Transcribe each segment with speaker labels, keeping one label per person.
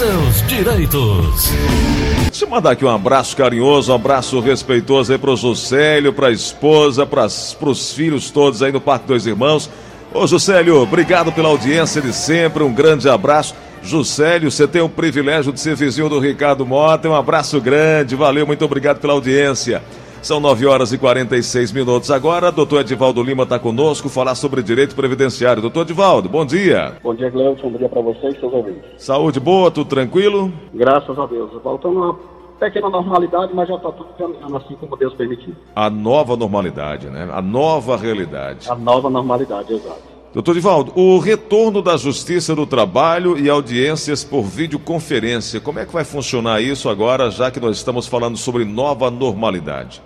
Speaker 1: seus direitos.
Speaker 2: Deixa eu mandar aqui um abraço carinhoso, um abraço respeitoso aí pro Juscelio, pra esposa, pras, pros filhos todos aí no Parque Dois Irmãos. Ô Juscelio, obrigado pela audiência de sempre, um grande abraço. Juscelio, você tem o privilégio de ser vizinho do Ricardo Mota, um abraço grande, valeu, muito obrigado pela audiência. São 9 horas e 46 minutos agora. Doutor Edivaldo Lima está conosco falar sobre direito previdenciário. Doutor Edivaldo, bom dia.
Speaker 3: Bom dia, Gleison. Bom dia para vocês seus ouvintes.
Speaker 2: Saúde boa, tudo tranquilo?
Speaker 3: Graças a Deus. Voltando a uma pequena normalidade, mas já está tudo caminhando assim como Deus permitiu.
Speaker 2: A nova normalidade, né? A nova realidade.
Speaker 3: A nova normalidade, exato.
Speaker 2: Doutor Divaldo, o retorno da Justiça do Trabalho e audiências por videoconferência, como é que vai funcionar isso agora, já que nós estamos falando sobre nova normalidade?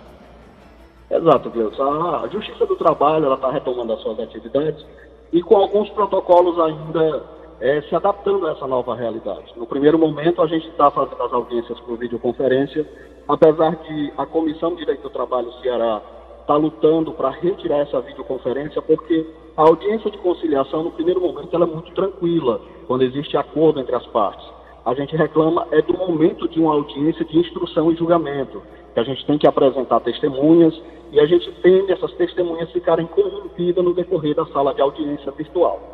Speaker 3: Exato, Cleusa. A Justiça do Trabalho está retomando as suas atividades e com alguns protocolos ainda é, se adaptando a essa nova realidade. No primeiro momento, a gente está fazendo as audiências por videoconferência, apesar de a Comissão de Direito do Trabalho Ceará estar tá lutando para retirar essa videoconferência, porque a audiência de conciliação, no primeiro momento, ela é muito tranquila, quando existe acordo entre as partes. A gente reclama é do momento de uma audiência de instrução e julgamento, que a gente tem que apresentar testemunhas e a gente teme essas testemunhas ficarem corrompidas no decorrer da sala de audiência virtual.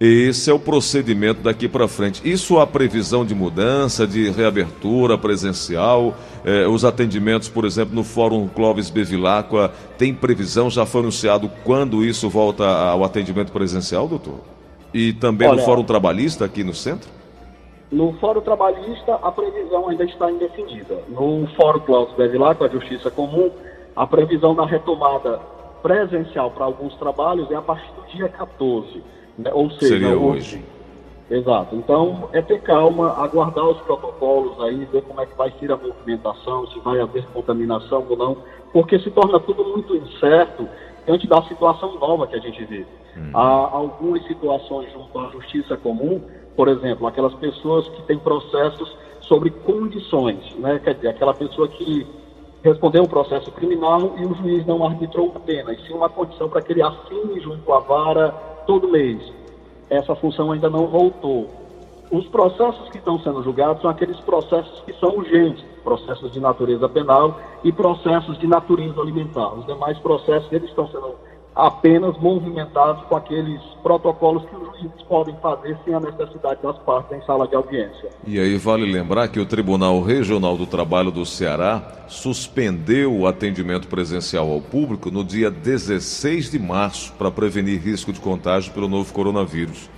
Speaker 2: Esse é o procedimento daqui para frente. Isso há previsão de mudança, de reabertura presencial? Eh, os atendimentos, por exemplo, no Fórum Clóvis Bevilacqua, tem previsão? Já foi anunciado quando isso volta ao atendimento presencial, doutor? E também Olha, no Fórum Trabalhista aqui no centro?
Speaker 3: No Fórum Trabalhista, a previsão ainda está indefinida. No Fórum Clóvis Bevilacqua, a Justiça Comum, a previsão da retomada presencial para alguns trabalhos é a partir do dia 14, né? ou seja,
Speaker 2: Seria hoje.
Speaker 3: Exato. Então, é ter calma, aguardar os protocolos aí, ver como é que vai ser a movimentação, se vai haver contaminação ou não, porque se torna tudo muito incerto diante da situação nova que a gente vive. Hum. Há algumas situações junto à justiça comum, por exemplo, aquelas pessoas que têm processos sobre condições, né? Quer dizer, aquela pessoa que responder um processo criminal e o juiz não arbitrou pena, e sim uma condição para que ele assine junto à vara todo mês. Essa função ainda não voltou. Os processos que estão sendo julgados são aqueles processos que são urgentes, processos de natureza penal e processos de natureza alimentar. Os demais processos eles estão sendo apenas movimentados com aqueles protocolos que os juízes podem fazer sem a necessidade das partes em sala de audiência.
Speaker 2: E aí vale lembrar que o Tribunal Regional do Trabalho do Ceará suspendeu o atendimento presencial ao público no dia 16 de março para prevenir risco de contágio pelo novo coronavírus.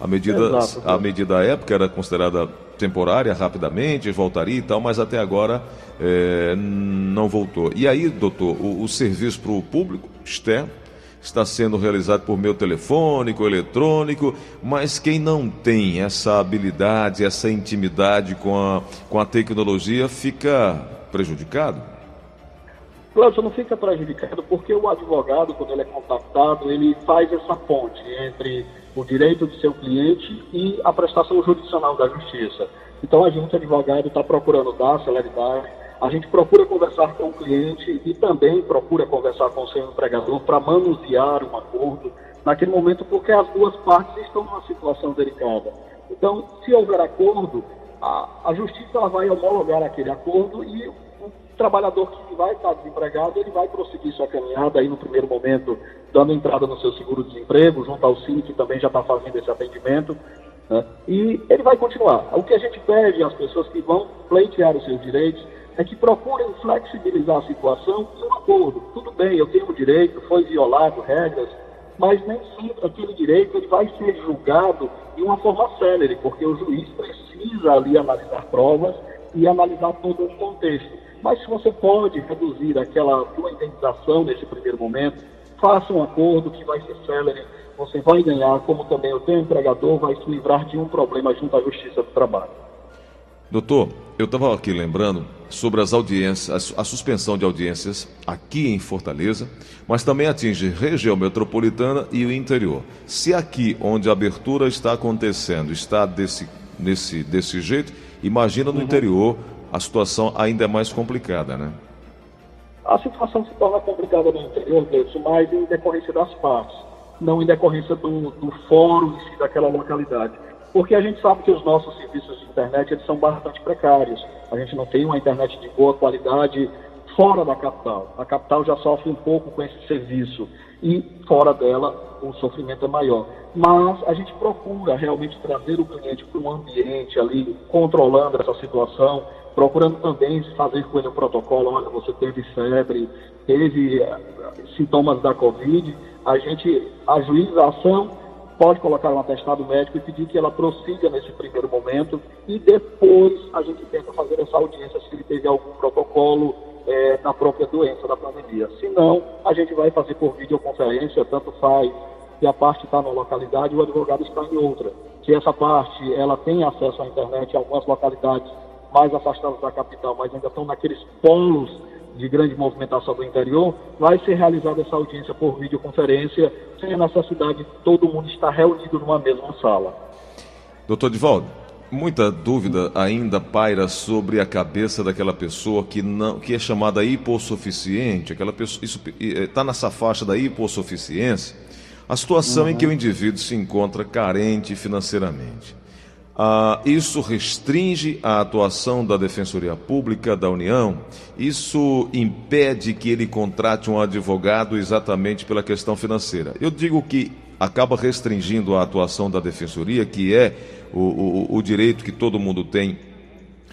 Speaker 2: A medida, Exato, a medida à época era considerada temporária, rapidamente, voltaria e tal, mas até agora é, não voltou. E aí, doutor, o, o serviço para o público externo está sendo realizado por meio telefônico, eletrônico, mas quem não tem essa habilidade, essa intimidade com a, com a tecnologia fica prejudicado?
Speaker 3: Cláudio, não fica prejudicado porque o advogado, quando ele é contactado, ele faz essa ponte entre o direito do seu cliente e a prestação jurisdicional da justiça. Então a gente, advogado, está procurando dar celeridade, a gente procura conversar com o cliente e também procura conversar com o seu empregador para manusear um acordo naquele momento, porque as duas partes estão numa situação delicada. Então, se houver acordo, a, a justiça vai homologar aquele acordo e o trabalhador que vai estar desempregado, ele vai prosseguir sua caminhada aí no primeiro momento, dando entrada no seu seguro-desemprego, junto ao Cine, que também já está fazendo esse atendimento, né? e ele vai continuar. O que a gente pede às pessoas que vão pleitear os seus direitos é que procurem flexibilizar a situação e um acordo. Tudo bem, eu tenho o direito, foi violado regras, mas nem sempre aquele direito ele vai ser julgado de uma forma célere, porque o juiz precisa ali analisar provas e analisar todo o contexto. Mas se você pode reduzir aquela sua indenização nesse primeiro momento, faça um acordo que vai ser célere, você vai ganhar, como também o teu empregador vai se livrar de um problema junto à Justiça do Trabalho.
Speaker 2: Doutor, eu estava aqui lembrando sobre as audiências, a suspensão de audiências aqui em Fortaleza, mas também atinge região metropolitana e o interior. Se aqui, onde a abertura está acontecendo, está desse, nesse, desse jeito, imagina no uhum. interior a situação ainda é mais complicada, né?
Speaker 3: A situação se torna complicada no interior, Deus, mas em decorrência das partes, não em decorrência do, do fórum em si daquela localidade. Porque a gente sabe que os nossos serviços de internet eles são bastante precários. A gente não tem uma internet de boa qualidade fora da capital. A capital já sofre um pouco com esse serviço e fora dela o sofrimento é maior. Mas a gente procura realmente trazer o cliente para um ambiente ali, controlando essa situação, procurando também fazer com ele o protocolo, olha, você teve febre, teve uh, sintomas da Covid, a gente ajuiza a ação, pode colocar um atestado médico e pedir que ela prossiga nesse primeiro momento e depois a gente tenta fazer essa audiência se ele teve algum protocolo é, na própria doença da pandemia. Se não, a gente vai fazer por videoconferência, tanto faz que a parte está numa localidade e o advogado está em outra. Se essa parte ela tem acesso à internet algumas localidades mais afastadas da capital, mas ainda estão naqueles polos de grande movimentação do interior, vai ser realizada essa audiência por videoconferência, sem a necessidade de todo mundo estar reunido numa mesma sala.
Speaker 2: Doutor Divaldo, muita dúvida ainda paira sobre a cabeça daquela pessoa que não que é chamada hipossuficiente, aquela pessoa isso está nessa faixa da hipossuficiência, a situação uhum. em que o indivíduo se encontra carente financeiramente. Ah, isso restringe a atuação da Defensoria Pública da União? Isso impede que ele contrate um advogado exatamente pela questão financeira? Eu digo que acaba restringindo a atuação da Defensoria, que é o, o, o direito que todo mundo tem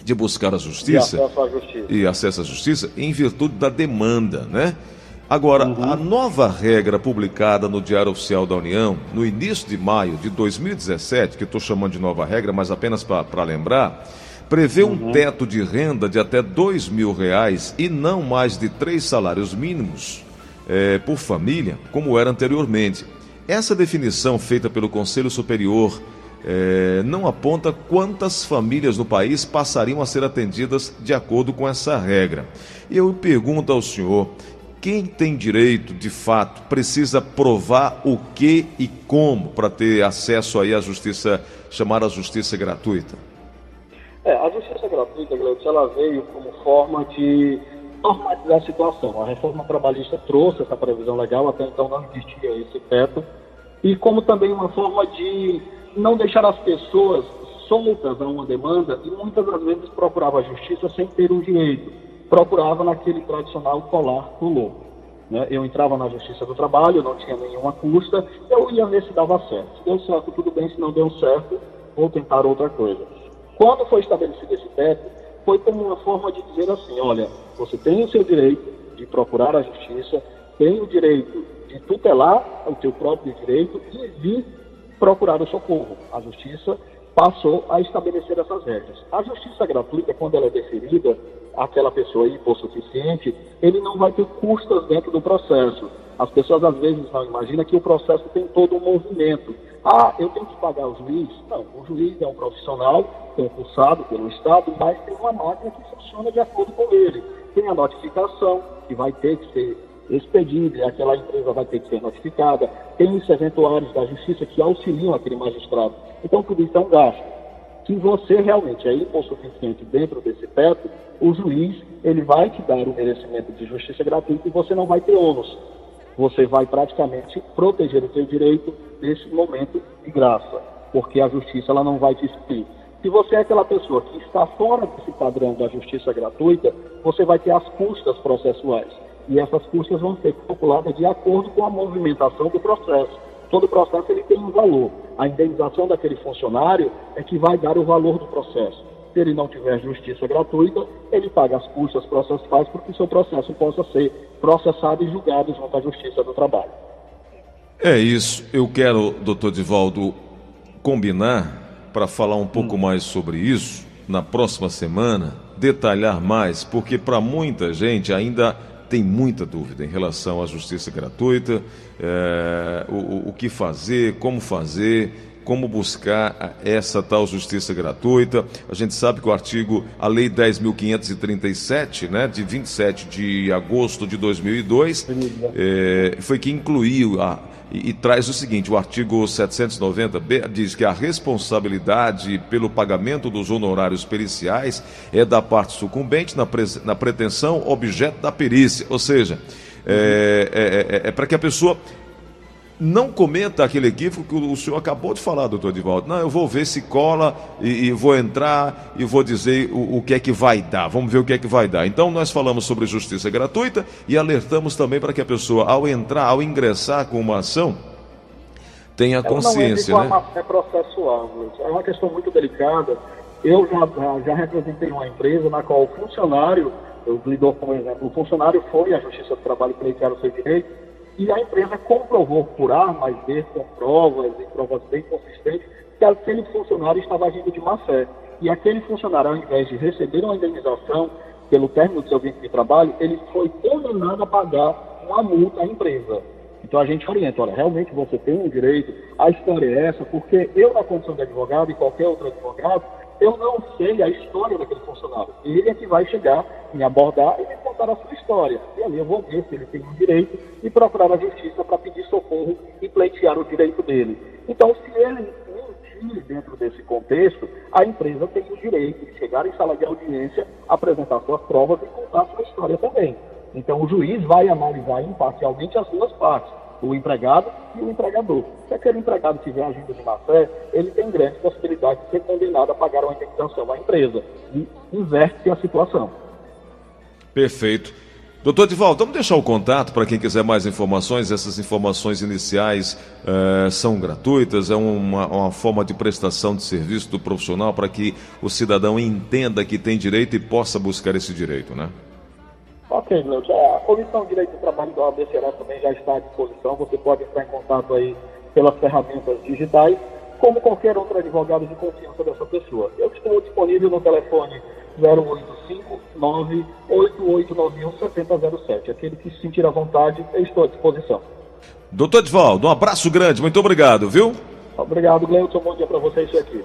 Speaker 2: de buscar a justiça
Speaker 3: e acesso à justiça,
Speaker 2: e acesso à justiça em virtude da demanda, né? Agora, uhum. a nova regra publicada no Diário Oficial da União, no início de maio de 2017, que estou chamando de nova regra, mas apenas para lembrar, prevê uhum. um teto de renda de até dois mil reais e não mais de três salários mínimos é, por família, como era anteriormente. Essa definição feita pelo Conselho Superior é, não aponta quantas famílias no país passariam a ser atendidas de acordo com essa regra. Eu pergunto ao senhor: quem tem direito, de fato, precisa provar o que e como para ter acesso aí à justiça, chamada justiça gratuita?
Speaker 3: É, a justiça gratuita, Gleudson, ela veio como forma de normalizar a situação. A reforma trabalhista trouxe essa previsão legal, até então não existia esse teto, e como também uma forma de não deixar as pessoas soltas a uma demanda e muitas das vezes procurava a justiça sem ter o direito procurava naquele tradicional colar pulou. Né? Eu entrava na Justiça do Trabalho, não tinha nenhuma custa, eu ia ver se dava certo. Deu certo, tudo bem, se não deu certo, vou tentar outra coisa. Quando foi estabelecido esse teto, foi como uma forma de dizer assim, olha, você tem o seu direito de procurar a justiça, tem o direito de tutelar o teu próprio direito e de procurar o socorro. A justiça passou a estabelecer essas regras. A justiça gratuita, quando ela é deferida àquela pessoa hipossuficiente, ele não vai ter custas dentro do processo. As pessoas às vezes não imaginam que o processo tem todo um movimento. Ah, eu tenho que pagar o juiz? Não, o juiz é um profissional concursado pelo Estado, mas tem uma máquina que funciona de acordo com ele. Tem a notificação, que vai ter que ser expedida, aquela empresa vai ter que ser notificada. Tem os eventuários da justiça que auxiliam aquele magistrado. Então, tudo isso é um gasto. Se você realmente é hipossuficiente dentro desse teto, o juiz ele vai te dar o merecimento de justiça gratuita e você não vai ter ônus. Você vai praticamente proteger o seu direito nesse momento de graça, porque a justiça ela não vai te expor. Se você é aquela pessoa que está fora desse padrão da justiça gratuita, você vai ter as custas processuais. E essas custas vão ser calculadas de acordo com a movimentação do processo todo processo ele tem um valor. A indenização daquele funcionário é que vai dar o valor do processo. Se ele não tiver justiça gratuita, ele paga as custas processuais para que o seu processo possa ser processado e julgado junto à Justiça do Trabalho.
Speaker 2: É isso. Eu quero, doutor Divaldo, combinar para falar um pouco hum. mais sobre isso na próxima semana, detalhar mais, porque para muita gente ainda tem muita dúvida em relação à justiça gratuita, é, o, o que fazer, como fazer, como buscar essa tal justiça gratuita. A gente sabe que o artigo, a Lei 10.537, né, de 27 de agosto de 2002, é, foi que incluiu a e, e, traz o seguinte: o artigo 790b diz que a responsabilidade pelo pagamento dos honorários periciais é da parte sucumbente na, pre, na pretensão objeto da perícia. Ou seja, é, é, é, é para que a pessoa não cometa aquele equívoco que o senhor acabou de falar, doutor Edivaldo. Não, eu vou ver se cola e, e vou entrar e vou dizer o, o, que é que vai dar. Vamos ver o que é que vai dar. Então, nós falamos sobre justiça gratuita e alertamos também para que a pessoa, ao entrar, ao ingressar com uma ação, tenha consciência.
Speaker 3: Não é, né? é processual. É uma questão muito delicada. Eu já, já representei uma empresa na qual o funcionário, eu lidou como exemplo, o funcionário foi à Justiça do Trabalho pleitear o seu direito e a empresa comprovou por A mais B, com provas e provas bem consistentes, que aquele funcionário estava agindo de má fé. E aquele funcionário, ao invés de receber uma indenização pelo término do seu vínculo de trabalho, ele foi condenado a pagar uma multa à empresa. Então a gente orienta, olha, realmente você tem um direito, a história é essa, porque eu, na condição de advogado e qualquer outro advogado, eu não sei a história daquele funcionário. Ele é que vai chegar, me abordar e me contar a sua história. E ali eu vou ver se ele tem um direito e procurar a justiça para pedir socorro e pleitear o direito dele. Então, se ele mentir dentro desse contexto, a empresa tem o direito de chegar em sala de audiência, apresentar suas provas e contar a sua história também. Então, o juiz vai analisar imparcialmente as duas partes o empregado e o empregador. Se aquele empregado tiver agindo de má fé, ele tem grande possibilidade de ser condenado a pagar uma indenização à empresa. E inverte a situação.
Speaker 2: Perfeito. Doutor Divaldo, vamos deixar o contato para quem quiser mais informações. Essas informações iniciais eh, são gratuitas, é uma, uma, forma de prestação de serviço do profissional para que o cidadão entenda que tem direito e possa buscar esse direito, né?
Speaker 3: Ok, Gleud. A Comissão de Direito do Trabalho da OAB Ceará também já está à disposição. Você pode entrar em contato aí pelas ferramentas digitais, como qualquer outro advogado de confiança dessa pessoa. Eu estou disponível no telefone 085-98891-7007. Aquele que se sentir à vontade, eu estou à disposição.
Speaker 2: Doutor Edvaldo, um abraço grande, muito obrigado, viu?
Speaker 3: Obrigado, Gleudson. Bom dia para vocês aqui.